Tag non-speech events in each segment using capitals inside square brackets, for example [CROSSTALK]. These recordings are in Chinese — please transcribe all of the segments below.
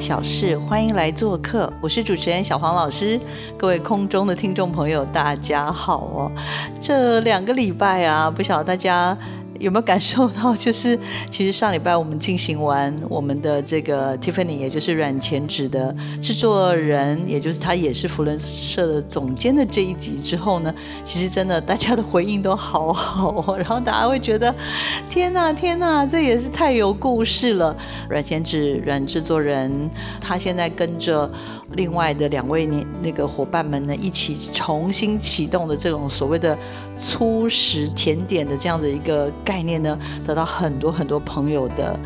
小事，欢迎来做客。我是主持人小黄老师，各位空中的听众朋友，大家好哦。这两个礼拜啊，不晓得大家。有没有感受到？就是其实上礼拜我们进行完我们的这个 Tiffany，也就是软前指的制作人，也就是他也是福伦社的总监的这一集之后呢，其实真的大家的回应都好好哦。然后大家会觉得，天哪天哪，这也是太有故事了。软前指软制作人，他现在跟着另外的两位那那个伙伴们呢，一起重新启动的这种所谓的粗食甜点的这样的一个。概念呢，得到很多很多朋友的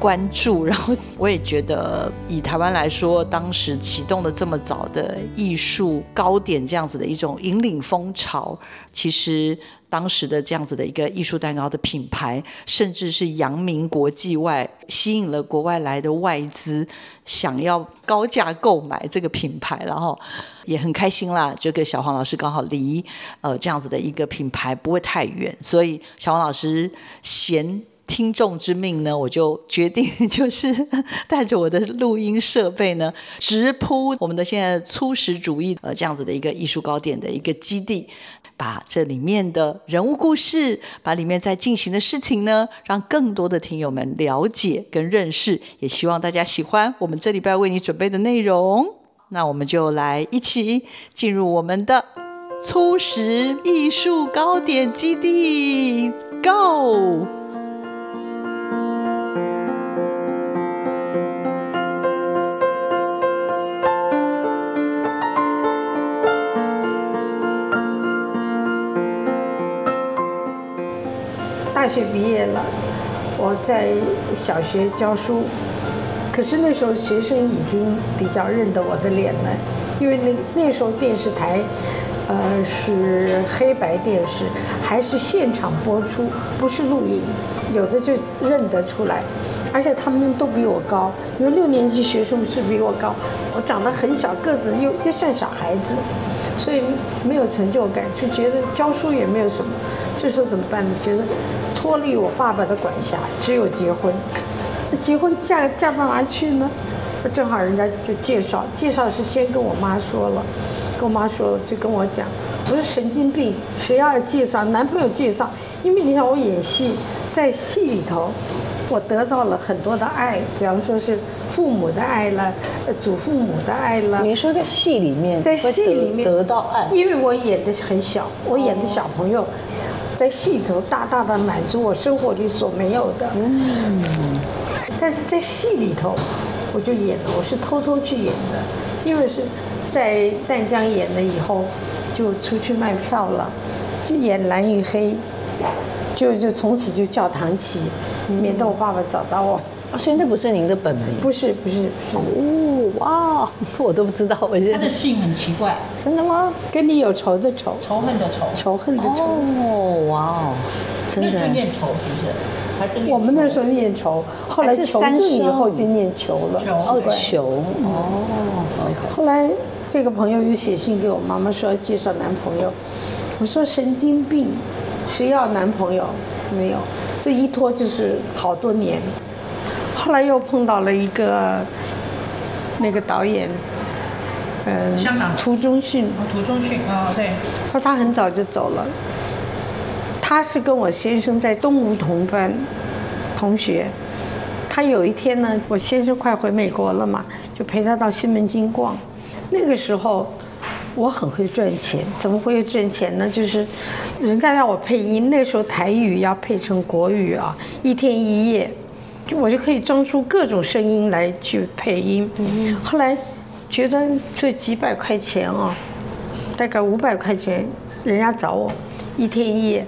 关注，然后我也觉得，以台湾来说，当时启动的这么早的艺术高点，这样子的一种引领风潮，其实。当时的这样子的一个艺术蛋糕的品牌，甚至是扬名国际外，吸引了国外来的外资想要高价购买这个品牌，然后也很开心啦。这个小黄老师刚好离呃这样子的一个品牌不会太远，所以小黄老师嫌。听众之命呢，我就决定就是带着我的录音设备呢，直扑我们的现在粗食主义呃这样子的一个艺术糕点的一个基地，把这里面的人物故事，把里面在进行的事情呢，让更多的听友们了解跟认识，也希望大家喜欢我们这礼拜为你准备的内容。那我们就来一起进入我们的初食艺术高点基地，Go！大学毕业了，我在小学教书，可是那时候学生已经比较认得我的脸了，因为那那时候电视台，呃是黑白电视，还是现场播出，不是录影，有的就认得出来，而且他们都比我高，因为六年级学生是比我高，我长得很小个子，又又像小孩子，所以没有成就感，就觉得教书也没有什么，这时候怎么办呢？觉得。脱离我爸爸的管辖，只有结婚。那结婚嫁嫁到哪去呢？正好人家就介绍，介绍是先跟我妈说了，跟我妈说了就跟我讲，我说神经病，谁要介绍男朋友介绍？因为你想我演戏，在戏里头，我得到了很多的爱，比方说是父母的爱了，祖父母的爱了。你说在戏里面，在戏里面得到爱，因为我演的很小，我演的小朋友。在戏里头大大的满足我生活里所没有的，嗯，但是在戏里头，我就演了，我是偷偷去演的，因为是在淡江演了以后，就出去卖票了，就演蓝与黑，就就从此就叫唐琪，免得我爸爸找到我。啊，所以那不是您的本名？不是，不是，哦，哇，[LAUGHS] 我都不知道。我他的姓很奇怪，真的吗？跟你有仇的仇，仇恨的仇，仇恨的仇。哦，哇哦，真的。念仇是不是？还是我们那时候念仇，后来求证以后就念求了。哦，求哦。后来这个朋友又写信给我妈妈说介绍男朋友，我说神经病，谁要男朋友？没有，这一拖就是好多年。后来又碰到了一个那个导演，嗯，香港。涂中训，涂中训啊，对，说他很早就走了，他是跟我先生在东吴同班同学，他有一天呢，我先生快回美国了嘛，就陪他到西门町逛，那个时候我很会赚钱，怎么会赚钱呢？就是人家让我配音，那时候台语要配成国语啊，一天一夜。我就可以装出各种声音来去配音。后来觉得这几百块钱啊，大概五百块钱，人家找我一天一夜，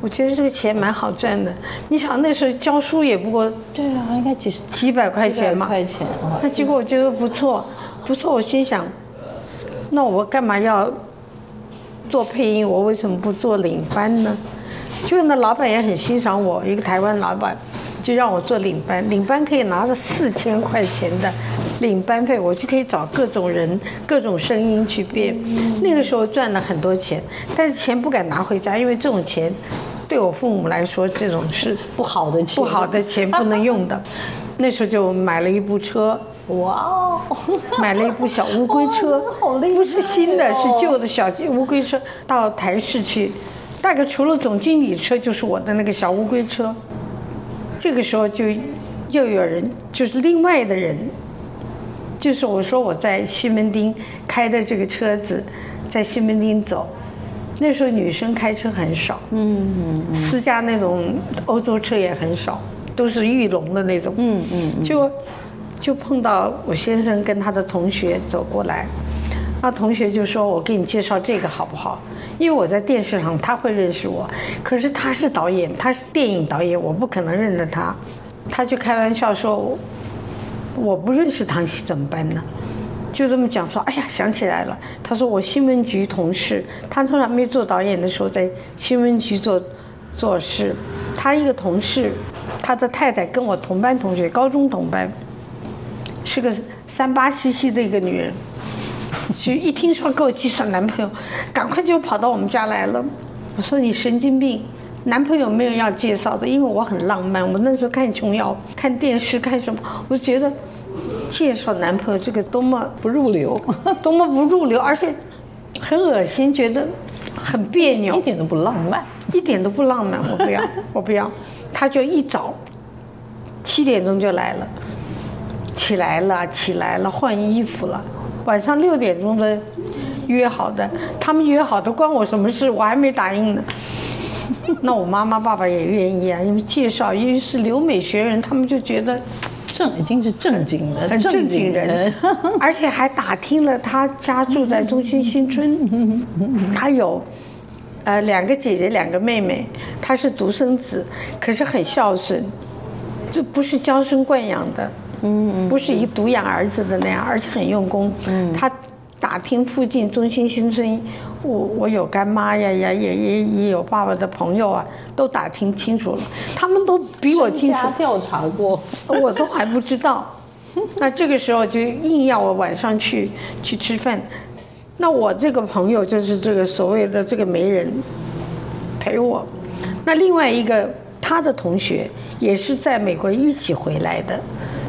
我觉得这个钱蛮好赚的。你想那时候教书也不过对啊，应该几十几百块钱嘛，块钱啊。那结果我觉得不错，不错。我心想，那我干嘛要做配音？我为什么不做领班呢？就那老板也很欣赏我，一个台湾老板，就让我做领班。领班可以拿着四千块钱的领班费，我就可以找各种人、各种声音去编。那个时候赚了很多钱，但是钱不敢拿回家，因为这种钱对我父母来说，这种是不好的钱，不好的钱不能用的。[LAUGHS] 那时候就买了一部车，哇哦，买了一部小乌龟车，[LAUGHS] 好厉害哦不是新的，是旧的小乌龟车，到台市去。大概除了总经理车，就是我的那个小乌龟车。这个时候就又有人，就是另外的人，就是我说我在西门町开的这个车子，在西门町走。那时候女生开车很少，嗯，私家那种欧洲车也很少，都是玉龙的那种，嗯嗯，就就碰到我先生跟他的同学走过来，那同学就说：“我给你介绍这个好不好？”因为我在电视上，他会认识我，可是他是导演，他是电影导演，我不可能认得他。他就开玩笑说：“我不认识唐熙怎么办呢？”就这么讲说，哎呀，想起来了。他说我新闻局同事，他从来没做导演的时候在新闻局做做事。他一个同事，他的太太跟我同班同学，高中同班，是个三八兮兮的一个女人。就一听说给我介绍男朋友，赶快就跑到我们家来了。我说你神经病，男朋友没有要介绍的，因为我很浪漫。我那时候看琼瑶、看电视、看什么，我就觉得介绍男朋友这个多么不入流，[LAUGHS] 多么不入流，而且很恶心，觉得很别扭，一点都不浪漫。一点都不浪漫，我不要，[LAUGHS] 我不要。他就一早七点钟就来了，起来了，起来了，换衣服了。晚上六点钟的约好的，他们约好的关我什么事？我还没答应呢。[LAUGHS] 那我妈妈爸爸也愿意啊，因为介绍，因为是留美学人，他们就觉得正已经是正经的很正经人，[LAUGHS] 而且还打听了他家住在中心新村，[LAUGHS] 他有呃两个姐姐两个妹妹，他是独生子，可是很孝顺，这不是娇生惯养的，嗯，不是一独养儿子的那样，而且很用功，嗯，他打听附近中心新村，我我有干妈呀呀，也也也有爸爸的朋友啊，都打听清楚了，他们都比我清楚调查过，我都还不知道。[LAUGHS] 那这个时候就硬要我晚上去去吃饭。那我这个朋友就是这个所谓的这个媒人陪我。那另外一个他的同学也是在美国一起回来的，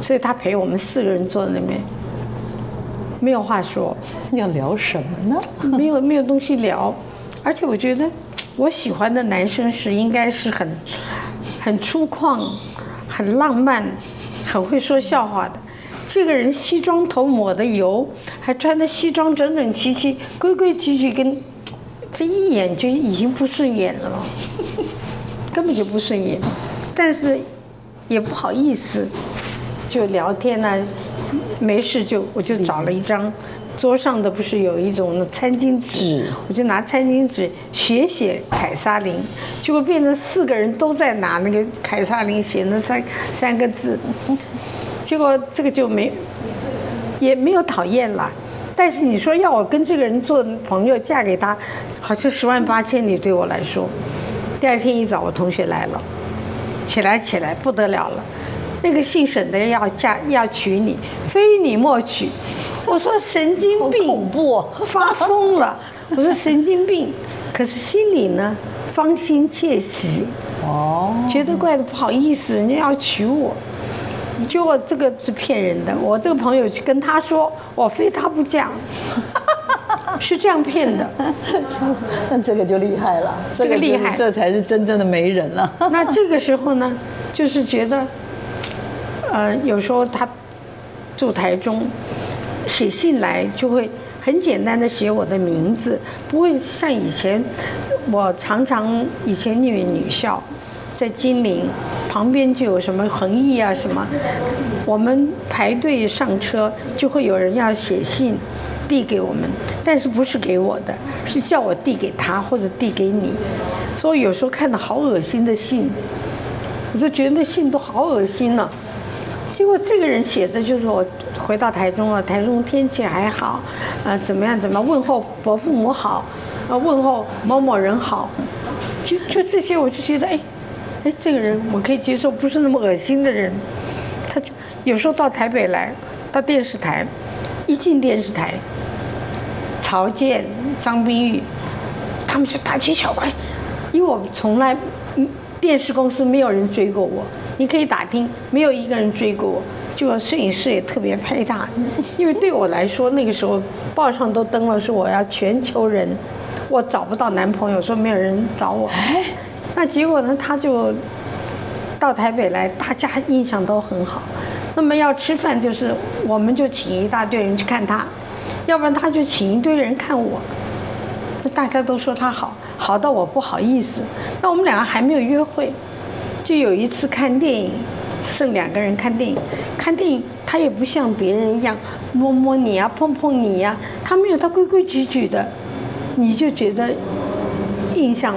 所以他陪我们四个人坐在那边，没有话说。要聊什么呢？[LAUGHS] 没有没有东西聊，而且我觉得我喜欢的男生是应该是很很粗犷、很浪漫、很会说笑话的。这个人西装头抹的油，还穿的西装整整齐齐、规规矩矩，跟这一眼就已经不顺眼了，根本就不顺眼。但是也不好意思，就聊天呢、没事就我就找了一张。桌上的不是有一种餐巾纸纸，我就拿餐巾纸写写凯撒琳，结果变成四个人都在拿那个凯撒琳写那三三个字，结果这个就没也没有讨厌了，但是你说要我跟这个人做朋友，嫁给他，好像十万八千里对我来说。第二天一早，我同学来了，起来起来不得了了，那个姓沈的要嫁要娶你，非你莫娶。我说神经病，恐怖哦发疯了。我说神经病，可是心里呢芳心窃喜，哦，觉得怪的不好意思，人家要娶我。结果这个是骗人的，我这个朋友去跟他说，我非他不嫁，[LAUGHS] 是这样骗的。[LAUGHS] 那这个就厉害了，这个厉害就是这才是真正的媒人了。[LAUGHS] 那这个时候呢，就是觉得，呃，有时候他住台中，写信来就会很简单的写我的名字，不会像以前，我常常以前念女校，在金陵旁边就有什么恒毅啊什么，我们排队上车就会有人要写信。递给我们，但是不是给我的，是叫我递给他或者递给你。所以有时候看到好恶心的信，我就觉得那信都好恶心呢。结果这个人写的就是我回到台中了，台中天气还好，啊，怎么样怎么样问候伯父母好，啊，问候某某人好，就就这些，我就觉得哎，哎，这个人我可以接受，不是那么恶心的人。他就有时候到台北来，到电视台，一进电视台，曹健、张冰玉，他们是大惊小怪，因为我从来电视公司没有人追过我，你可以打听，没有一个人追过我。就摄影师也特别拍大，因为对我来说，那个时候报上都登了说我要全球人，我找不到男朋友，说没有人找我。哎，那结果呢，他就。到台北来，大家印象都很好。那么要吃饭，就是我们就请一大堆人去看他，要不然他就请一堆人看我。大家都说他好，好到我不好意思。那我们两个还没有约会，就有一次看电影，剩两个人看电影。看电影他也不像别人一样摸摸你呀、碰碰你呀，他没有，他规规矩矩的，你就觉得印象。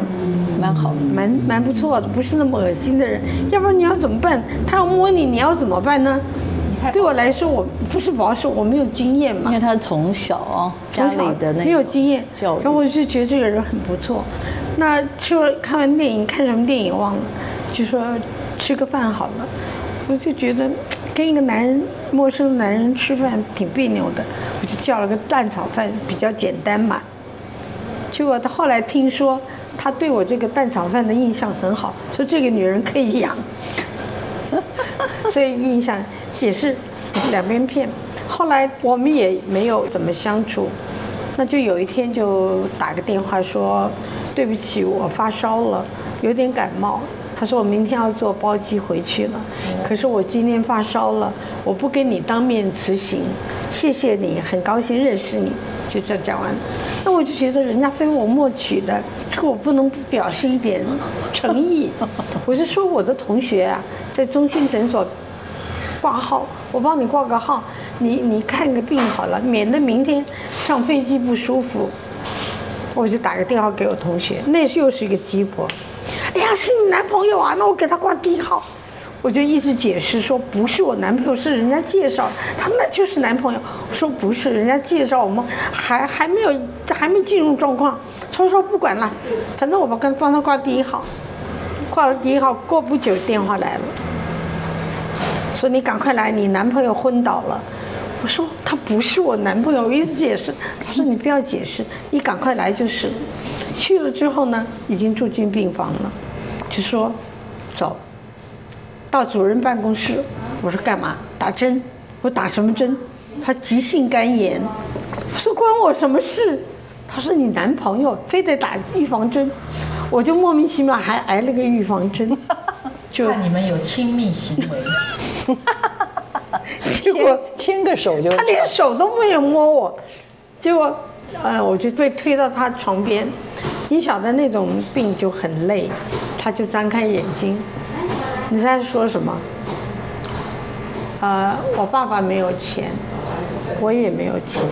蛮好，蛮蛮不错的，不是那么恶心的人。要不然你要怎么办？他要摸你，你要怎么办呢？对我来说，我不是保守，我没有经验嘛。因为他从小家里的那没有经验然后我就觉得这个人很不错。那吃完看完电影，看什么电影忘了，就说吃个饭好了。我就觉得跟一个男人陌生的男人吃饭挺别扭的，我就叫了个蛋炒饭，比较简单嘛。结果他后来听说。他对我这个蛋炒饭的印象很好，说这个女人可以养，[LAUGHS] 所以印象也是两边骗。后来我们也没有怎么相处，那就有一天就打个电话说，对不起，我发烧了，有点感冒。他说我明天要坐包机回去了，可是我今天发烧了，我不跟你当面辞行，谢谢你，很高兴认识你。就这样讲完，那我就觉得人家非我莫取的，这个我不能不表示一点诚意。[LAUGHS] 我是说我的同学啊，在中心诊所挂号，我帮你挂个号，你你看个病好了，免得明天上飞机不舒服。我就打个电话给我同学，那又是一个鸡婆，哎呀，是你男朋友啊，那我给他挂第一号。我就一直解释说不是我男朋友，是人家介绍，他那就是男朋友。我说不是，人家介绍我们还还没有还没进入状况。他说不管了，反正我们跟帮他挂第一号，挂了第一号，过不久电话来了，说你赶快来，你男朋友昏倒了。我说他不是我男朋友，我一直解释。他说你不要解释，你赶快来就是。去了之后呢，已经住进病房了，就说走。到主任办公室，我说干嘛？打针。我打什么针？他急性肝炎。我说关我什么事？他说你男朋友非得打预防针，我就莫名其妙还挨了个预防针。[LAUGHS] 就你们有亲密行为。[LAUGHS] 结果牵个手就他连手都没有摸我，结果呃我就被推到他床边。你晓得那种病就很累，他就张开眼睛。你在说什么？呃，我爸爸没有钱，我也没有钱。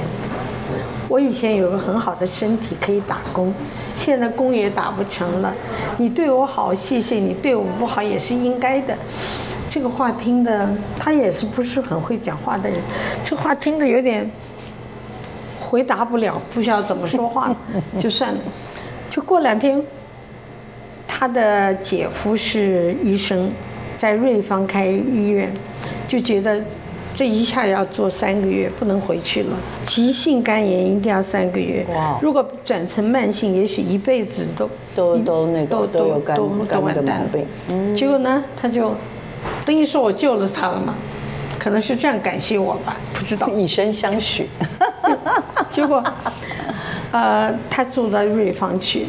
我以前有个很好的身体可以打工，现在工也打不成了。你对我好，谢谢你；对我不好也是应该的。这个话听的，他也是不是很会讲话的人。这话听的有点回答不了，不晓得怎么说话，就算了。就过两天。他的姐夫是医生，在瑞芳开医院，就觉得这一下要做三个月，不能回去了。急性肝炎一定要三个月，如果转成慢性，也许一辈子都都都那个都有肝肝的毛病。结果呢，他就等于说我救了他了嘛，可能是这样感谢我吧，不知道。以身相许。[LAUGHS] 结果，呃，他住在瑞芳去。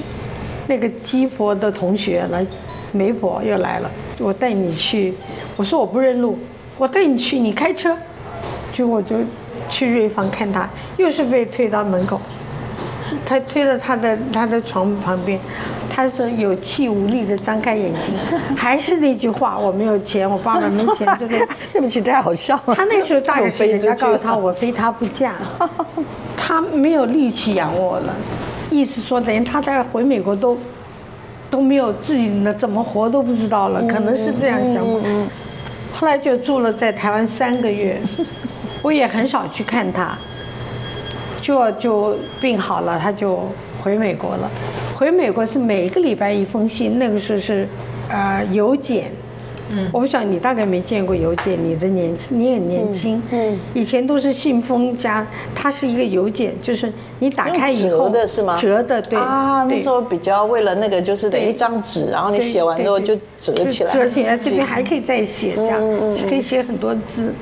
那个鸡婆的同学来，媒婆又来了，我带你去。我说我不认路，我带你去，你开车。就我就去瑞芳看他，又是被推到门口。他推到他的他的床旁边，他说有气无力的张开眼睛，[LAUGHS] 还是那句话，我没有钱，我爸爸没钱，这个对不起，太好笑了。[LAUGHS] 他那时候大学，人家告诉他我非他不嫁。[LAUGHS] 他没有力气养我了，意思说等于他在回美国都都没有自己的怎么活都不知道了，可能是这样想。后来就住了在台湾三个月，我也很少去看他，就就病好了，他就回美国了。回美国是每一个礼拜一封信，那个时候是呃邮件。嗯，我不晓得你大概没见过邮件，你的年你很年轻。嗯，以前都是信封加，它是一个邮件，就是你打开以后折的是吗？折的，对啊，那时候比较为了那个，就是一张纸，然后你写完之后就折起来，折起来这边还可以再写，这样可以写很多字，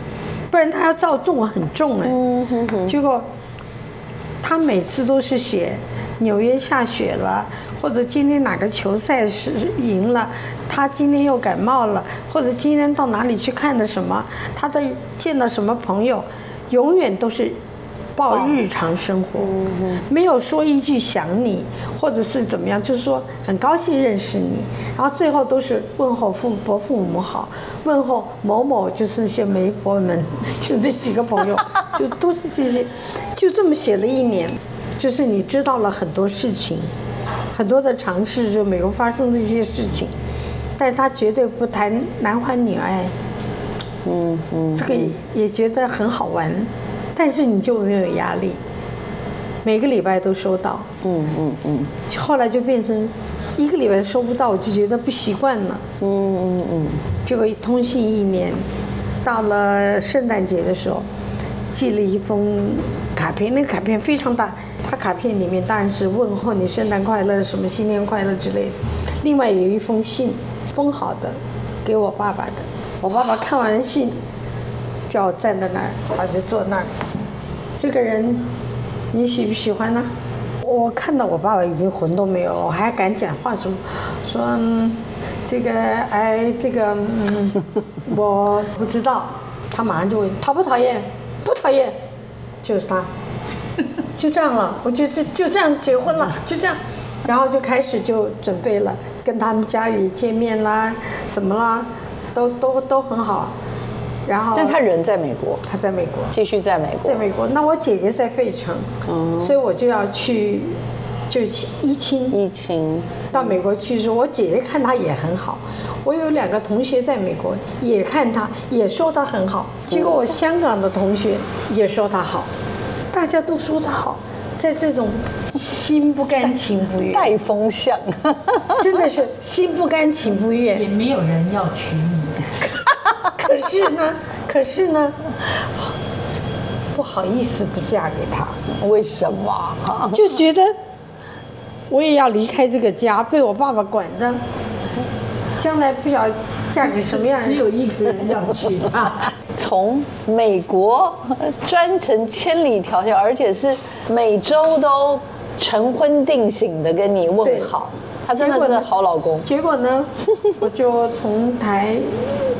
不然它要照重很重哎。结果他每次都是写纽约下雪了。或者今天哪个球赛是赢了，他今天又感冒了，或者今天到哪里去看的什么，他的见到什么朋友，永远都是报日常生活，没有说一句想你，或者是怎么样，就是说很高兴认识你，然后最后都是问候父伯父母好，问候某某就是些媒婆们，就那几个朋友，[LAUGHS] 就都是这些，就这么写了一年，就是你知道了很多事情。很多的尝试，就美国发生的一些事情，但他绝对不谈男欢女爱，嗯嗯，这个也觉得很好玩，但是你就没有压力，每个礼拜都收到，嗯嗯嗯，后来就变成一个礼拜收不到，我就觉得不习惯了，嗯嗯嗯，结果通信一年，到了圣诞节的时候，寄了一封卡片，那个卡片非常大。他卡片里面当然是问候你圣诞快乐、什么新年快乐之类的。另外有一封信，封好的，给我爸爸的。我爸爸看完信，叫我站在那儿，他就坐那儿。这个人，你喜不喜欢呢？我看到我爸爸已经魂都没有了，我还敢讲话什么？说这个哎，这个嗯，我不知道。他马上就问：讨不讨厌？不讨厌，就是他。就这样了，我就就就这样结婚了，就这样，然后就开始就准备了，跟他们家里见面啦，什么啦，都都都很好，然后。但他人在美国，他在美国，继续在美国，在美国。那我姐姐在费城，嗯，所以我就要去，就一亲一亲到美国去说，我姐姐看他也很好，我有两个同学在美国也看他，也说他很好，结果我香港的同学也说他好。大家都说的好，在这种心不甘情不愿带风向，[LAUGHS] 真的是心不甘情不愿，也没有人要娶你。[LAUGHS] 可是呢，可是呢，不好意思不嫁给他。为什么？[LAUGHS] 就觉得我也要离开这个家，被我爸爸管着，将来不晓得嫁给什么样人。只有一个人要娶她。从美国专程千里迢迢，而且是每周都晨昏定醒的跟你问好，他真的是好老公。结果呢，我就从台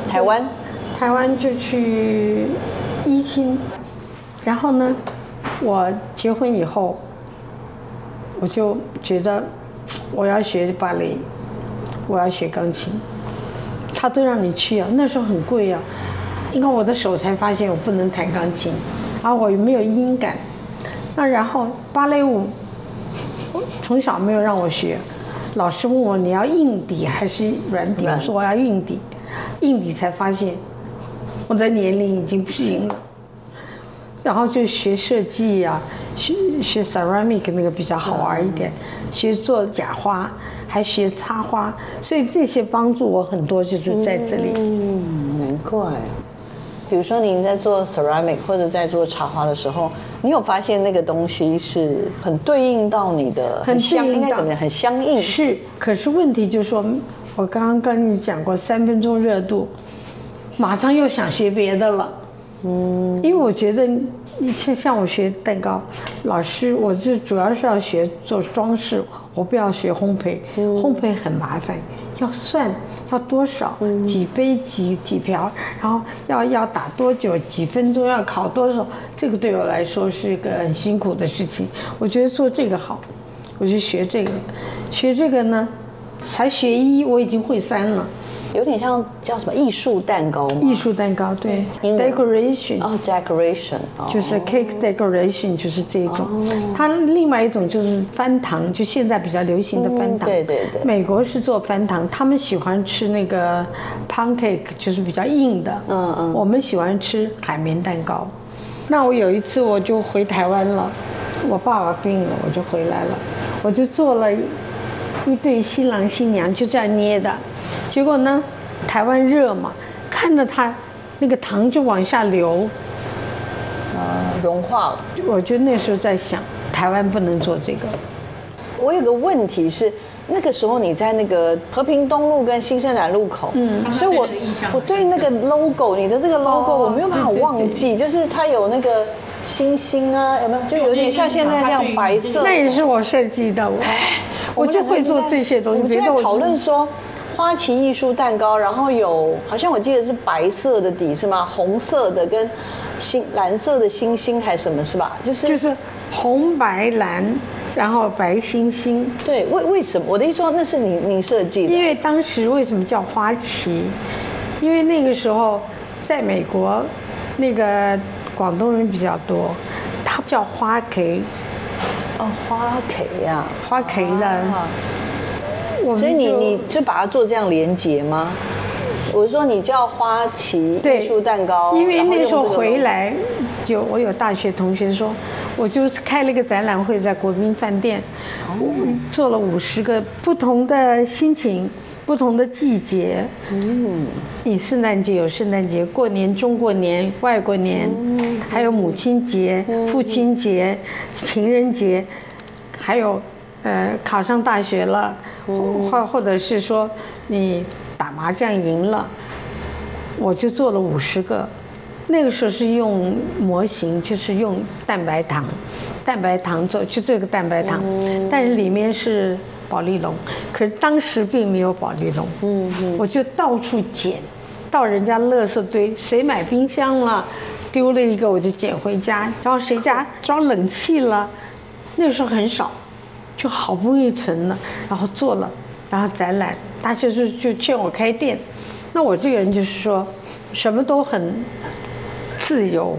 台湾台湾就去一亲，然后呢，我结婚以后，我就觉得我要学芭蕾，我要学钢琴，他都让你去啊，那时候很贵啊。你看我的手才发现我不能弹钢琴，啊，我又没有音感。那然后芭蕾舞，从小没有让我学，老师问我你要硬底还是软底，我说我要硬底，硬底才发现我的年龄已经不行了。然后就学设计呀，学学 ceramic 那个比较好玩一点，学做假花，还学插花，所以这些帮助我很多，就是在这里。嗯，难怪。比如说，您在做 ceramic 或者在做茶花的时候，你有发现那个东西是很对应到你的，很相应该怎么样？很相应。是，可是问题就是说，我刚刚跟你讲过三分钟热度，马上又想学别的了。嗯，因为我觉得，像像我学蛋糕，老师，我就主要是要学做装饰。我不要学烘焙，烘焙很麻烦，要算要多少，几杯几几瓢，然后要要打多久，几分钟要烤多少，这个对我来说是一个很辛苦的事情。我觉得做这个好，我就学这个，学这个呢，才学一我已经会三了，有点像叫什么艺术蛋糕吗？艺术蛋糕，对，decoration，哦，decoration，哦就是 cake decoration，就是这种。它另外一种就是翻糖，就现在比较流行的翻糖。嗯对对对美国是做翻糖，他们喜欢吃那个 pound cake，就是比较硬的。嗯嗯我们喜欢吃海绵蛋糕。那我有一次我就回台湾了，我爸爸病了，我就回来了，我就做了一对新郎新娘，就这样捏的。结果呢，台湾热嘛，看着它那个糖就往下流，融化了。我就那时候在想，台湾不能做这个。我有个问题是，那个时候你在那个和平东路跟新生南路口，嗯，所以我我对那个 logo，你的这个 logo 哦我没有办法对对忘记，就是它有那个星星啊，有没有？就有点像现在这样白色。那也是我设计的，我我就会做这些东西。我们就在别的我讨论说。花旗艺术蛋糕，然后有好像我记得是白色的底是吗？红色的跟星蓝色的星星还是什么是吧？就是就是红白蓝，然后白星星。对为为什么我的意思说那是你你设计的？因为当时为什么叫花旗？因为那个时候在美国，那个广东人比较多，他叫花 K，哦花 K 呀、花 K 的。啊所以你你是把它做这样连接吗？我说你叫花旗对艺术蛋糕，因为那时候回来，有我有大学同学说，我就开了一个展览会在国宾饭店，我做了五十个不同的心情。不同的季节，嗯，你圣诞节有圣诞节，过年中过年、外国年，还有母亲节、父亲节、情人节，还有呃考上大学了，或或者是说你打麻将赢了，我就做了五十个。那个时候是用模型，就是用蛋白糖，蛋白糖做，就这个蛋白糖，但是里面是保丽龙，可是当时并没有保丽龙，嗯。嗯。我就到处捡，到人家垃圾堆，谁买冰箱了，丢了一个我就捡回家，然后谁家装冷气了，那时候很少，就好不容易存了，然后做了，然后展览，大家就就劝我开店，那我这个人就是说，什么都很自由，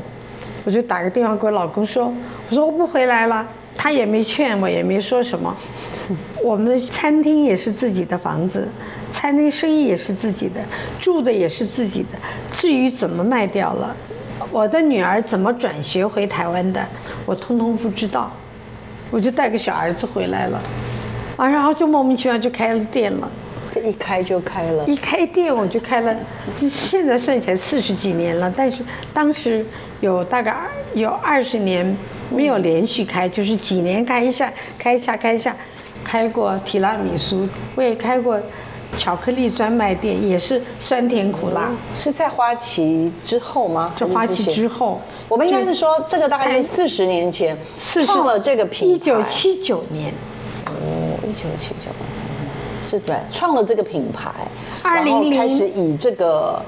我就打个电话给我老公说，我说我不回来了，他也没劝我，也没说什么。我们的餐厅也是自己的房子，餐厅生意也是自己的，住的也是自己的。至于怎么卖掉了，我的女儿怎么转学回台湾的，我通通不知道。我就带个小儿子回来了，啊，然后就莫名其妙就开了店了。这一开就开了。一开店我就开了，这现在算起来四十几年了，但是当时有大概有二十年没有连续开，就是几年开一下，开一下，开一下，开过提拉米苏，我也开过巧克力专卖店，也是酸甜苦辣。是在花旗之后吗？这花旗之后，我们应该是说这个大概是四十年前创了这个品牌。一九七九年，哦，一九七九，是对，创了这个品牌，2000然后开始以这个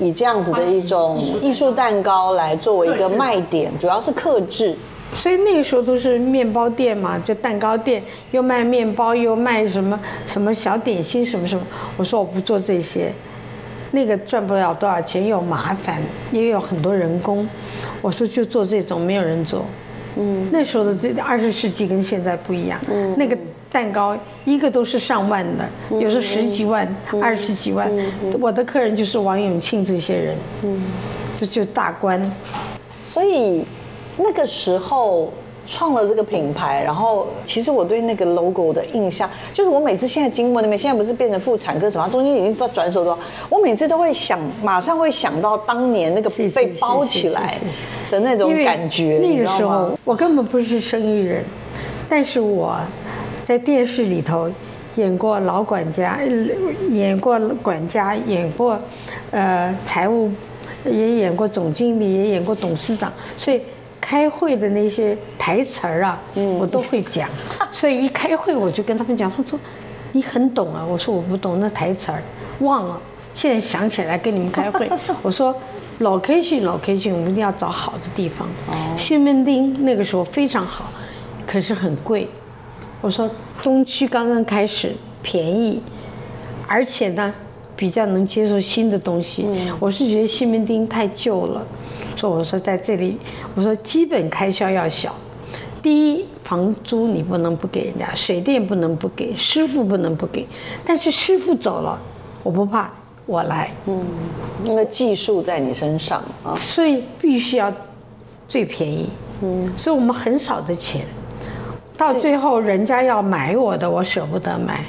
以这样子的一种艺术蛋糕来作为一个卖点，主要是克制。所以那个时候都是面包店嘛，就蛋糕店，又卖面包，又卖什么什么小点心，什么什么。我说我不做这些，那个赚不了多少钱，又麻烦，也有很多人工。我说就做这种，没有人做。嗯，那时候的这二十世纪跟现在不一样。嗯，那个蛋糕一个都是上万的，有时候十几万、二十几万。我的客人就是王永庆这些人。嗯，就就大官。所以那个时候创了这个品牌，然后其实我对那个 logo 的印象，就是我每次现在经过那边，现在不是变成妇产科什么，中间已经不知道转手多少，我每次都会想，马上会想到当年那个被包起来的那种感觉，那你知道个时候吗？我根本不是生意人，但是我在电视里头演过老管家，呃演过管家，演过呃财务，也演过总经理，也演过董事长，所以。开会的那些台词儿啊，我都会讲，[LAUGHS] 所以一开会我就跟他们讲，说说你很懂啊，我说我不懂那台词儿，忘了，现在想起来跟你们开会，[LAUGHS] 我说 location location 我们一定要找好的地方，西门町那个时候非常好，可是很贵，我说东区刚刚开始便宜，而且呢比较能接受新的东西。我是觉得西门町太旧了，所以我说在这里，我说基本开销要小。第一，房租你不能不给人家，水电不能不给，师傅不能不给。但是师傅走了，我不怕，我来。嗯，因为技术在你身上啊，所以必须要最便宜。嗯，所以我们很少的钱，到最后人家要买我的，我舍不得买。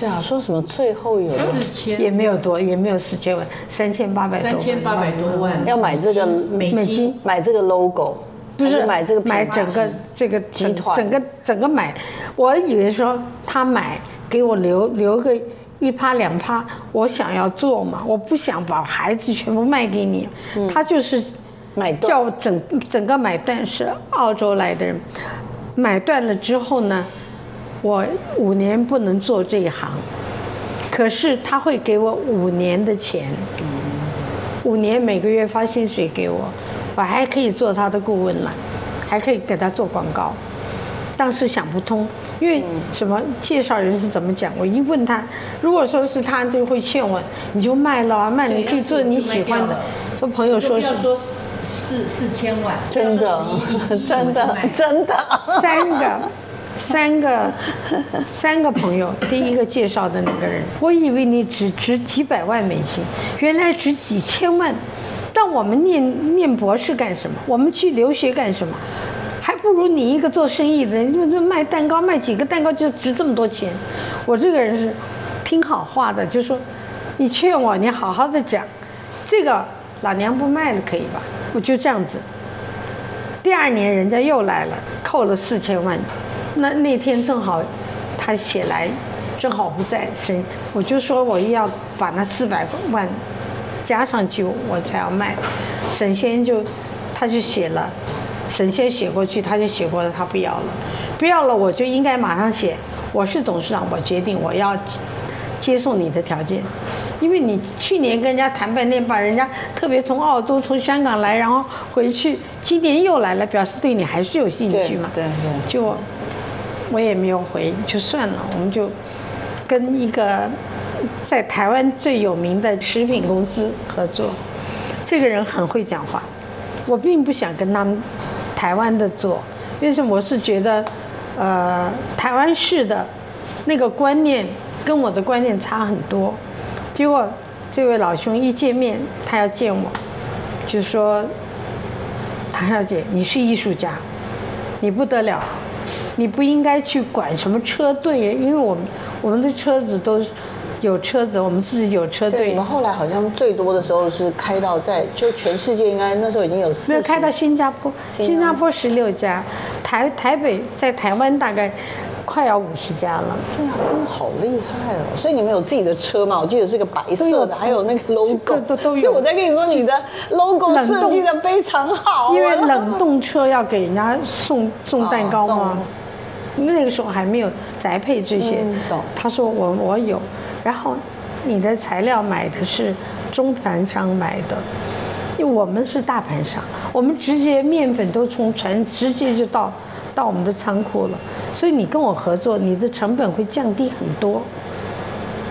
对啊，说什么最后有四千。也没有多，也没有四千万，三千八百多。万。三千八百多万，要买这个美金。买这个 logo，不是买这个买整个这个集团。整个整个买，我以为说他买给我留留个一趴两趴，我想要做嘛，我不想把孩子全部卖给你，他就是买断。叫我整整个买断是澳洲来的人，买断了之后呢，我五年不能做这一行，可是他会给我五年的钱，五年每个月发薪水给我，我还可以做他的顾问了，还可以给他做广告。当时想不通，因为什么介绍人是怎么讲？我一问他，如果说是他，就会劝我，你就卖了啊，卖了你可以做你喜欢的。说朋友说是不要说四四四千万，真的不要说11亿 [LAUGHS] 真的真的，三个，三个，三个朋友，第一个介绍的那个人，我以为你只值几百万美金，原来值几千万。但我们念念博士干什么？我们去留学干什么？还不如你一个做生意的，就就卖蛋糕，卖几个蛋糕就值这么多钱。我这个人是听好话的，就说你劝我，你好好的讲，这个老娘不卖了，可以吧？我就这样子。第二年人家又来了，扣了四千万。那那天正好他写来，正好不在身，我就说我要把那四百万加上去，我才要卖。沈先就他就写了，沈先写过去，他就写过了，他不要了，不要了，我就应该马上写，我是董事长，我决定我要接受你的条件。因为你去年跟人家谈半天，把人家特别从澳洲、从香港来，然后回去，今年又来了，表示对你还是有兴趣嘛。对对，就我也没有回，就算了，我们就跟一个在台湾最有名的食品公司合作。这个人很会讲话，我并不想跟他们台湾的做，为什么？我是觉得，呃，台湾式的那个观念跟我的观念差很多。结果这位老兄一见面，他要见我，就说：“唐小姐，你是艺术家，你不得了，你不应该去管什么车队，因为我们我们的车子都是有车子，我们自己有车对，队你们，后来好像最多的时候是开到在就全世界应该那时候已经有四没有开到新加坡，新加坡十六家，台台北在台湾大概快要五十家了。对啊，真的好厉害哦！所以你们有自己的车嘛？我记得是个白色的，还有那个 logo，都都都有所以我在跟你说，你的 logo 设计的非常好啊，因为冷冻车要给人家送送蛋糕嘛，因为那个时候还没有宅配这些。嗯懂他说我我有，然后你的材料买的是中盘商买的，因为我们是大盘商，我们直接面粉都从船直接就到到我们的仓库了，所以你跟我合作，你的成本会降低很多。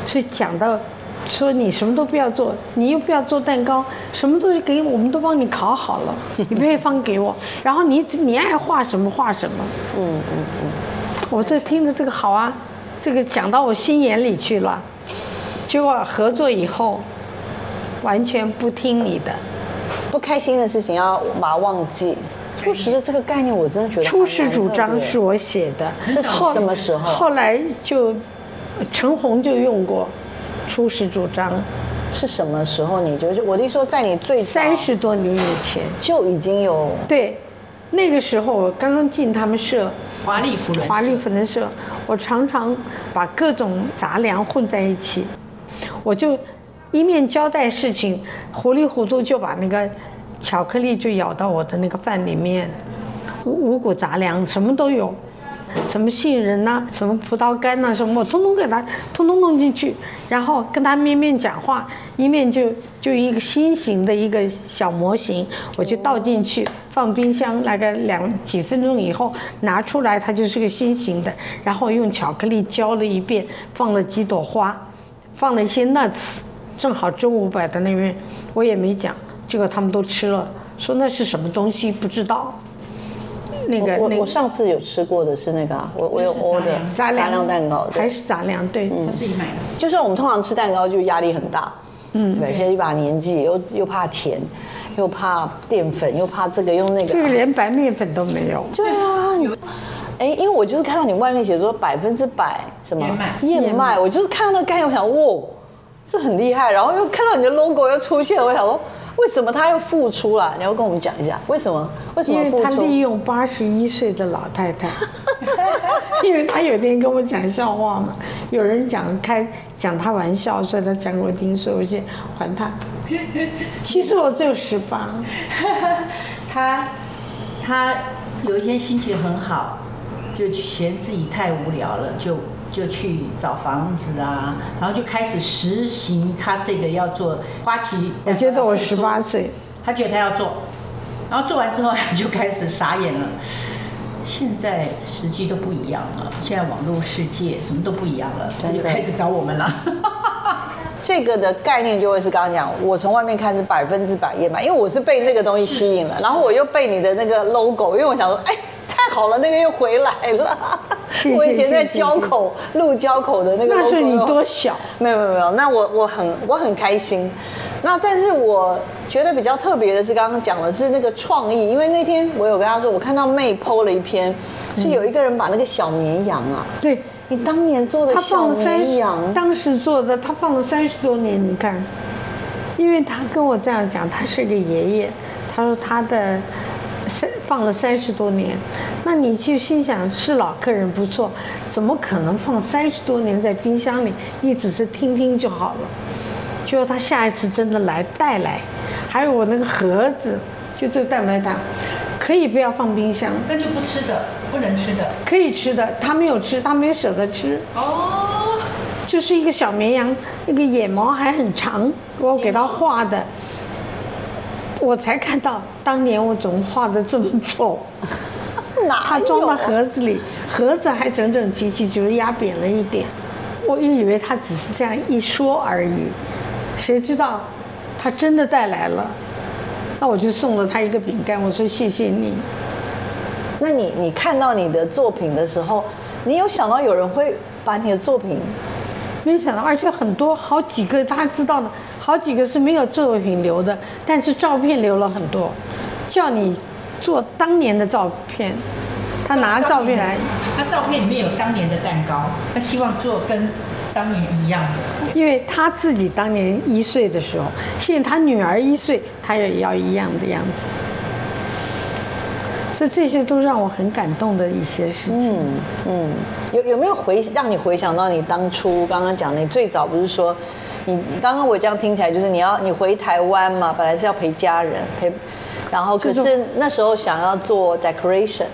所以讲到说你什么都不要做，你又不要做蛋糕，什么东西给我们都帮你烤好了，[LAUGHS] 你配方给我，然后你你爱画什么画什么。嗯嗯嗯，我这听着这个好啊，这个讲到我心眼里去了。结果合作以后，完全不听你的。不开心的事情要把它忘记。初始的这个概念，我真的觉得初始主张是我写的，是后什么时候后来就陈红就用过初始主张，是什么时候？你就就我的意思说，在你最早三十多年以前。就已经有对，那个时候我刚刚进他们社，华丽福人华丽福人社，我常常把各种杂粮混在一起，我就一面交代事情，糊里糊涂就把那个巧克力就舀到我的那个饭里面，五五谷杂粮什么都有。什么杏仁呐、什么葡萄干呐、什么我通通给他通通弄进去，然后跟他面面讲话，一面就就一个心形的一个小模型，我就倒进去放冰箱，大概两几分钟以后拿出来，它就是个心形的，然后用巧克力浇了一遍，放了几朵花，放了一些 nuts，正好中午摆在那边，我也没讲，结果他们都吃了，说那是什么东西不知道。那个我我我上次有吃过的是那个啊，我我有那是杂 order 粮杂粮粮蛋糕，对还是杂粮？对，他自己买的。就是我们通常吃蛋糕就压力很大，嗯，对，现在一把年纪又又怕甜，又怕淀粉，又怕这个用那个，这个连白面粉都没有。对啊，你哎，因为我就是看到你外面写说百分之百什么燕麦燕麦，我就是看到那个概念，我想哇，这很厉害，然后又看到你的 logo 又出现了，我想说为什么他要付出啦？你要跟我们讲一下为什么？为什么因为他？利用八十一岁的老太太，[LAUGHS] 因为他有天跟我讲笑话嘛，有人讲开讲他玩笑，所以他讲给我听，所以我先还他。其实我只有十八，[LAUGHS] 他他有一天心情很好，就嫌自己太无聊了，就就去找房子啊，然后就开始实行他这个要做花旗。我觉得我十八，岁，他觉得他要做，然后做完之后他就开始傻眼了。现在时机都不一样了，现在网络世界什么都不一样了，他就开始找我们了。[LAUGHS] 这个的概念就会是刚刚讲，我从外面看是百分之百燕麦，因为我是被那个东西吸引了，然后我又被你的那个 logo，因为我想说，哎，太好了，那个又回来了。我以前在交口路交口的那个那是你多小？没有没有没有，那我我很我很开心。那但是我觉得比较特别的是，刚刚讲的是那个创意，因为那天我有跟他说，我看到妹 PO 了一篇，是有一个人把那个小绵羊啊，对，你当年做的他小绵羊，，当时做的，他放了三十多年，你看，因为他跟我这样讲，他是个爷爷，他说他的三放了三十多年，那你就心想是老客人不错，怎么可能放三十多年在冰箱里？你只是听听就好了。结果他下一次真的来带来，还有我那个盒子，就这蛋白糖，可以不要放冰箱，那就不吃的，不能吃的。可以吃的，他没有吃，他没有舍得吃。哦，就是一个小绵羊，那个眼毛还很长，我给他画的，我才看到当年我怎么画的这么丑。[LAUGHS] 哪它装到盒子里，盒子还整整齐齐，就是压扁了一点。我就以为他只是这样一说而已，谁知道他真的带来了。那我就送了他一个饼干，我说谢谢你。那你你看到你的作品的时候，你有想到有人会把你的作品？没想到，而且很多好几个大家知道的，好几个是没有作品留的，但是照片留了很多，叫你做当年的照片，他拿照片来，他照片里面有当年的蛋糕，他希望做跟当年一样的。因为他自己当年一岁的时候，现在他女儿一岁，他也要一样的样子，所以这些都让我很感动的一些事情。嗯嗯，有有没有回让你回想到你当初刚刚讲，你最早不是说，你你刚刚我这样听起来就是你要你回台湾嘛，本来是要陪家人陪，然后可是那时候想要做 decoration，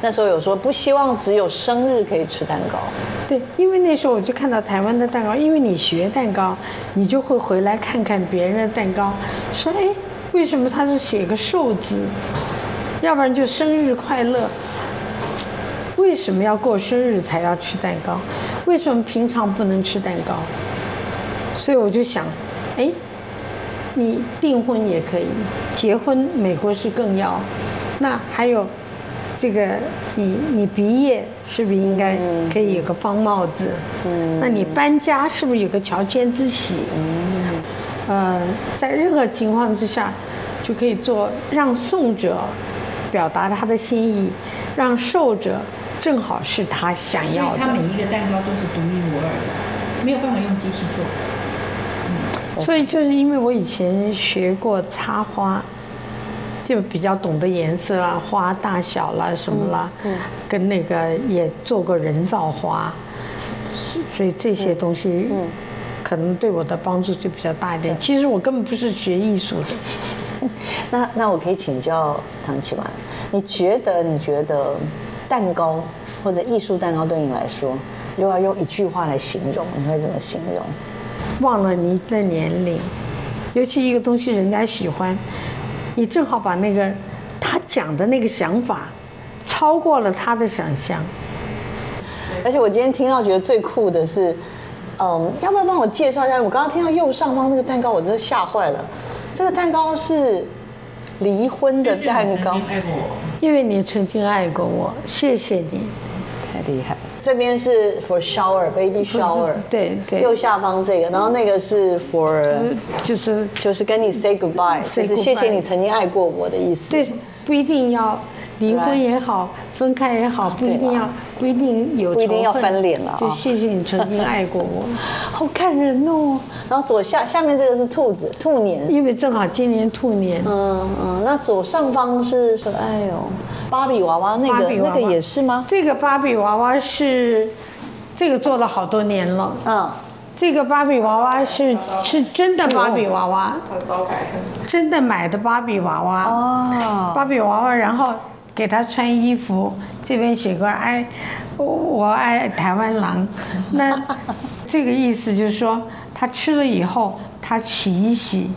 那时候有说不希望只有生日可以吃蛋糕，对，因为那时候我就看到台湾的蛋糕，因为你学蛋糕，你就会回来看看别人的蛋糕，说哎，为什么他是写个寿字，要不然就生日快乐。为什么要过生日才要吃蛋糕？为什么平常不能吃蛋糕？所以我就想，哎，你订婚也可以，结婚美国是更要。那还有这个，你你毕业是不是应该可以有个方帽子？嗯，那你搬家是不是有个乔迁之喜？嗯，呃，在任何情况之下，就可以做让送者表达他的心意，让受者正好是他想所以要的。它每一个蛋糕都是独一无二的，没有办法用机器做。所以就是因为我以前学过插花，就比较懂得颜色啦、花大小啦什么啦，跟那个也做过人造花，所以这些东西，可能对我的帮助就比较大一点。其实我根本不是学艺术的，[LAUGHS] 那那我可以请教唐启丸，你觉得你觉得蛋糕或者艺术蛋糕对你来说，如果要用一句话来形容，你会怎么形容？忘了你的年龄，尤其一个东西人家喜欢，你正好把那个他讲的那个想法，超过了他的想象。而且我今天听到觉得最酷的是，嗯，要不要帮我介绍一下？我刚刚听到右上方那个蛋糕，我真的吓坏了。这个蛋糕是离婚的蛋糕，爱过我。因为你曾经爱过我，谢谢你。太厉害。这边是 FOR SHOWER BABY SHOWER 对对，右下方这个，然后那个是 FOR，就是就是跟你 SAY GOODBYE，就是谢谢你曾经爱过我的意思，对，不一定要。离婚也好，分开也好，不一定要不一定有不一定要翻脸了啊就谢谢你曾经爱过我，[LAUGHS] 好感人哦。然后左下下面这个是兔子，兔年。因为正好今年兔年，嗯嗯，那左上方是可爱哦，芭比娃娃那个芭比娃娃那个也是吗？这个芭比娃娃是这个做了好多年了。嗯，这个芭比娃娃是是真的芭比娃娃，真的买的芭比娃娃。哦，芭比娃娃，然后给他穿衣服，这边写个爱，我爱台湾狼。那这个意思就是说，他吃了以后，他洗一洗，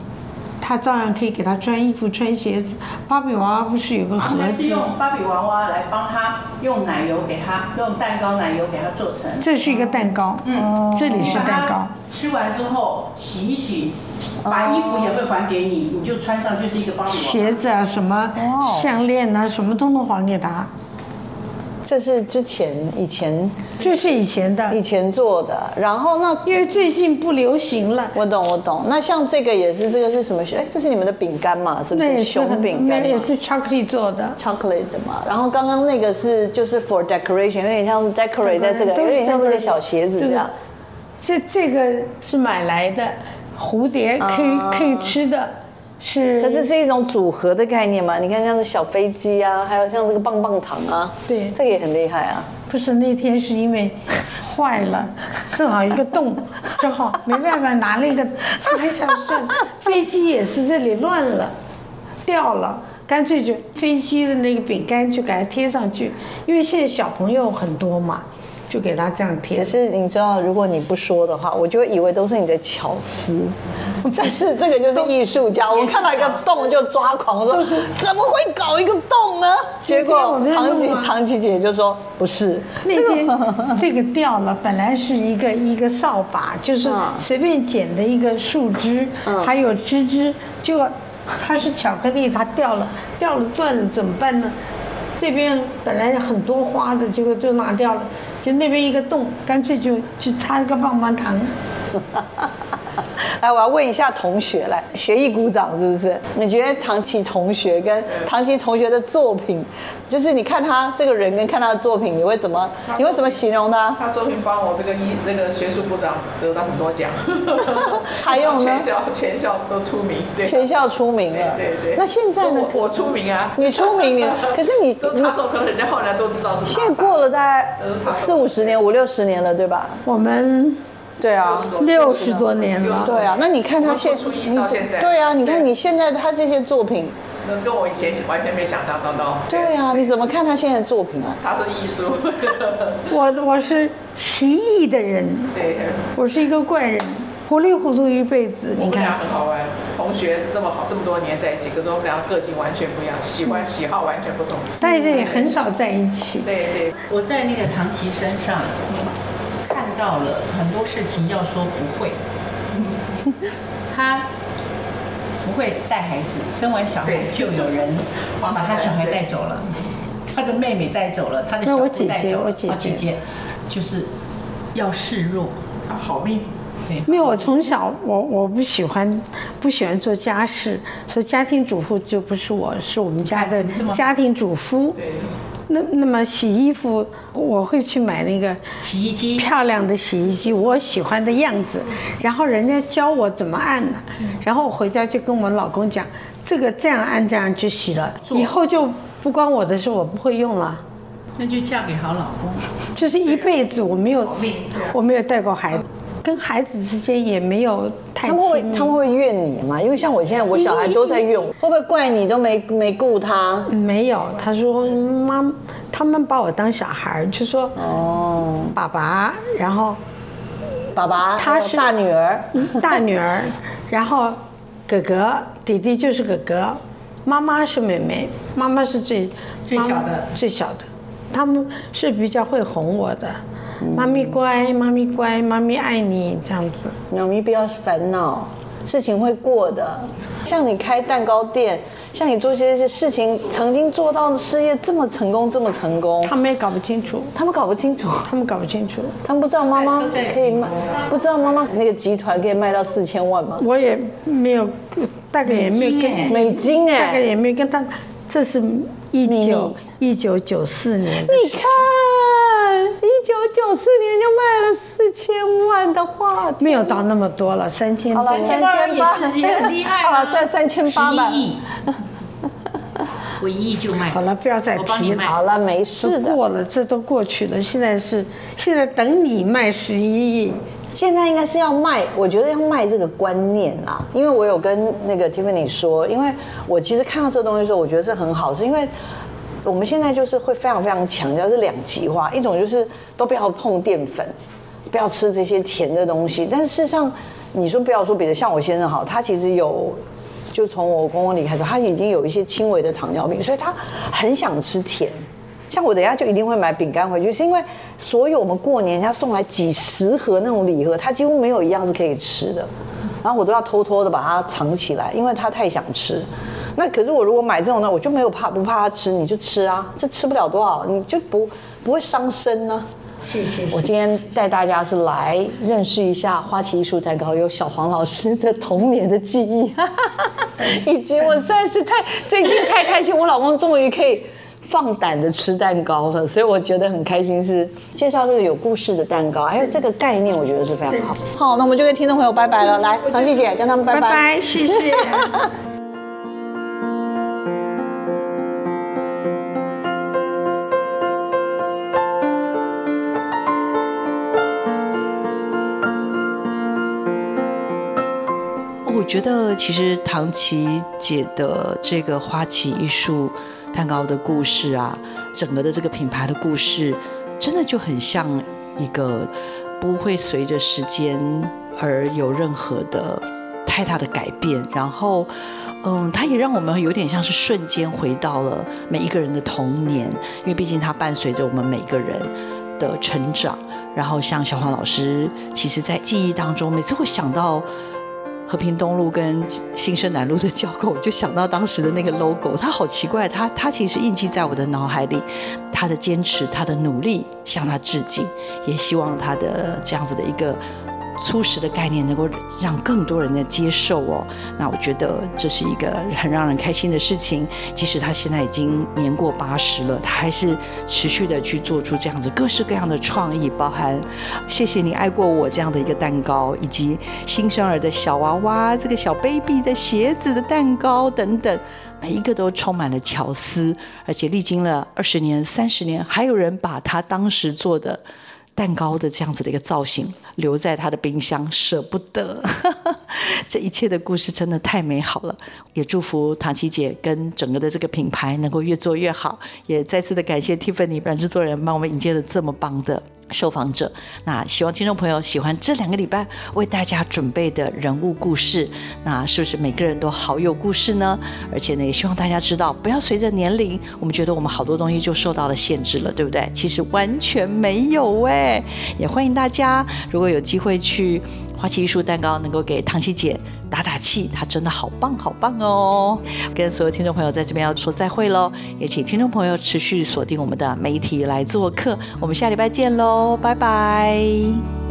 她照样可以给他穿衣服、穿鞋子。芭比娃娃不是有个盒子是？用芭比娃娃来帮他用奶油给他用蛋糕奶油给他做成。这是一个蛋糕，嗯，这里是蛋糕。。吃完之后洗一洗，把衣服也会还给你，你就穿上就是一个芭比娃娃。鞋子啊，什么项链啊，什么通通还给他。这是之前以前这是以前的以，前做的，然后那因为最近不流行了。我懂我懂，那像这个也是这个是什么？哎，这是你们的饼干嘛？是不是也是，熊饼干那也？是巧克力做的。chocolate 的嘛，然后刚刚那个是就是 for decoration，有点像是 decorate 在这个，有点像这个小鞋子这样。这这个是买来的，蝴蝶可以、可以吃的，是可是是一种组合的概念嘛？你看像是小飞机啊，还有像这个棒棒糖啊，对这个也很厉害啊。不是那天是因为坏了，[LAUGHS] 正好一个洞，正好没办法拿了一个插下顺，飞机也是这里乱了，掉了。干脆就飞机的那个饼干就给它贴上去，因为现在小朋友很多嘛，就给它这样贴可。是你知道，如果你不说的话，我就会以为都是你的巧思。[LAUGHS] 但是这个就是艺术家，[LAUGHS] 我看到一个洞就抓狂，我说 [LAUGHS] 怎么会搞一个洞呢？结果唐琪弄啊唐琪姐就说不是，那天这个掉了，本来是一个一个扫把，就是嗯随便捡的一个树枝，还有枝枝，结果它是巧克力，它掉了，掉了断了怎么办呢？这边本来很多花的，结果就拿掉了，就那边一个洞，干脆就去插一个棒棒糖。[LAUGHS] 来，我要问一下同学，来学艺鼓掌是不是？你觉得唐琪同学跟唐琪同学的作品，就是你看他这个人跟看他的作品，你会怎么你会怎么形容他？他作品帮我这个一那个学术部长得到很多奖，[LAUGHS] 还有呢全校全校都出名，对，全校出名了。对对对。那现在呢？我我出名啊，你出名，你 [LAUGHS] 可是你你都他说，可能人家后来都知道是。现在过了大概四五十年、五六十年了，对吧？我们对啊。六十多年了，对啊，那你看他现从初一到现在对啊，你看你现在他这些作品，那跟我以前完全没想象到的。对啊，你怎么看他现在的作品啊？他是艺术，我我是奇异的人，对，我是一个怪人，糊里糊涂一辈子。你我们俩看，很好玩，同学这么好，这么多年在一起，可是我们俩个性完全不一样，喜欢喜好完全不同。但是也很少在一起。对对，我在那个唐琪身上看到了很多事情，要说不会，[LAUGHS] 他不会带孩子，生完小孩就有人把他小孩带走了，他的妹妹带走了，他的小姑那我姐姐带走了，我姐姐。我姐姐就是要示弱，好命。没有，我从小我我不喜欢不喜欢做家事，所以家庭主妇就不是我，是我们家的家庭主妇。对，那那么洗衣服，我会去买那个洗衣机漂亮的洗衣机，我喜欢的样子，然后人家教我怎么按呢，然后我回家就跟我老公讲，这个这样按这样就洗了，以后就不关我的事，我不会用了。那就嫁给好老公。[LAUGHS] 就是一辈子我没有我没有带过孩子，跟孩子之间也没有太他们会他们会怨你吗？因为像我现在，我小孩都在怨我，会不会怪你都没没顾他？没有，他说妈，他们把我当小孩，就说哦，爸爸，然后爸爸，他是大女儿，大女儿，[LAUGHS] 然后哥哥弟弟就是哥哥，妈妈是妹妹，妈妈是最最小的。最小的，他们是比较会哄我的，妈咪乖，妈咪乖，妈咪爱你这样子。妈咪不要烦恼，事情会过的。像你开蛋糕店，像你做这些事情，曾经做到的事业这么成功，这么成功，他们也搞不清楚，他们搞不清楚，他们搞不清楚，他们不知道妈妈可以卖，不知道妈妈那个集团可以卖到四千万吗？我也没有，大概也没有跟美金哎，大概也没有跟他，这是一九一九九四年你看，一九九四年就卖了四千万的话题，没有到那么多了，三千好了，三千八也是很厉害啊好了，算三千八吧十。一亿，我一亿就卖。好了，不要再提了。好了，没事过了，这都过去了。现在是现在等你卖十一亿，现在应该是要卖，我觉得要卖这个观念啊，因为我有跟那个 Tiffany 说，因为我其实看到这个东西的时候，我觉得是很好，是因为我们现在就是会非常非常强调是两极化，一种就是都不要碰淀粉，不要吃这些甜的东西，但是事实上，你说不要说别的，像我先生好，他其实有。就从我公公离开之后，他已经有一些轻微的糖尿病，所以他很想吃甜。像我等一下就一定会买饼干回去，是因为所有我们过年人家送来几十盒那种礼盒，他几乎没有一样是可以吃的，然后我都要偷偷的把它藏起来，因为他太想吃。那可是我如果买这种呢，我就没有怕不怕它吃，你就吃啊，这吃不了多少，你就不不会伤身呢、谢谢我今天带大家是来认识一下花旗艺术蛋糕，有小黄老师的童年的记忆，[LAUGHS] 以及我实在是太最近太开心，我老公终于可以放胆的吃蛋糕了，所以我觉得很开心，是介绍这个有故事的蛋糕，还有这个概念，我觉得是非常好。好，那我们就跟听众朋友拜拜了，来，唐姐姐跟他们拜拜。拜拜，谢谢。[LAUGHS] 觉得其实唐琪姐的这个花旗艺术蛋糕的故事啊，整个的这个品牌的故事，真的就很像一个不会随着时间而有任何的太大的改变，然后。嗯，它也让我们有点像是瞬间回到了每一个人的童年，因为毕竟它伴随着我们每个人的成长。然后像小黄老师，其实在记忆当中，每次会想到和平东路跟新生南路的交口，我就想到当时的那个 logo，它好奇怪，它它其实印记在我的脑海里。他的坚持，他的努力，向他致敬，也希望他的这样子的一个。初始的概念能够让更多人的接受哦，那我觉得这是一个很让人开心的事情。即使他现在已经年过八十了，他还是持续的去做出这样子各式各样的创意，包含谢谢你爱过我这样的一个蛋糕，以及新生儿的小娃娃、这个小 baby 的鞋子的蛋糕等等，每一个都充满了巧思，而且历经了二十年、三十年，还有人把他当时做的。蛋糕的这样子的一个造型留在他的冰箱，舍不得。[LAUGHS] 这一切的故事真的太美好了，也祝福唐琪姐跟整个的这个品牌能够越做越好。也再次的感谢 Tiffany 软制作人帮我们引荐了这么棒的受访者。那希望听众朋友喜欢这两个礼拜为大家准备的人物故事。那是不是每个人都好有故事呢？而且呢，也希望大家知道，不要随着年龄，我们觉得我们好多东西就受到了限制了，对不对？其实完全没有哎。也欢迎大家，如果有机会去花旗艺术蛋糕，能够给唐琪姐打打气，她真的好棒好棒哦！跟所有听众朋友在这边要说再会喽，也请听众朋友持续锁定我们的媒体来做客，我们下礼拜见喽，拜拜。